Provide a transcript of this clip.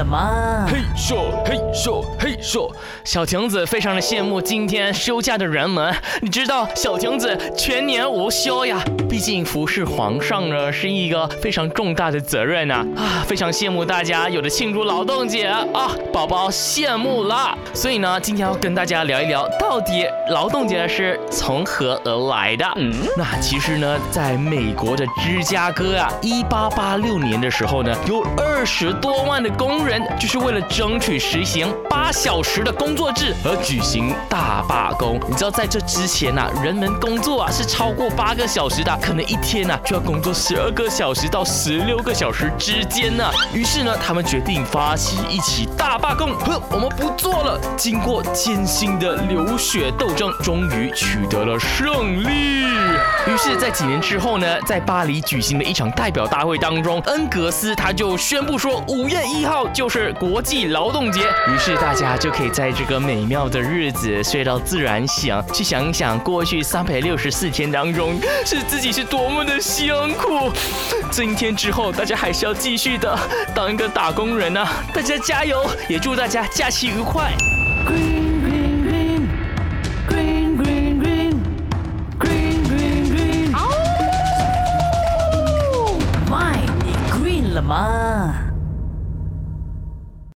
了吗？嘿咻嘿咻嘿咻，小亭子非常的羡慕今天休假的人们。你知道小亭子全年无休呀，毕竟服侍皇上呢是一个非常重大的责任呐啊，非常羡慕大家有的庆祝劳动节啊，宝宝羡慕了。所以呢，今天要跟大家聊一聊，到底劳动节是从何而来的？嗯，那其实呢，在美国的芝加哥啊，一八八六年的时候呢，有二十多万的工人人就是为了争取实行八小时的工作制而举行大罢工。你知道在这之前呐，人们工作啊是超过八个小时的，可能一天呐就要工作十二个小时到十六个小时之间呢。于是呢，他们决定发起一起大罢工，呵，我们不做了。经过艰辛的流血斗争，终于取得了胜利。是，在几年之后呢，在巴黎举行的一场代表大会当中，恩格斯他就宣布说，五月一号就是国际劳动节。于是大家就可以在这个美妙的日子睡到自然醒，去想一想过去三百六十四天当中是自己是多么的辛苦。今天之后，大家还是要继续的当一个打工人啊！大家加油，也祝大家假期愉快。什么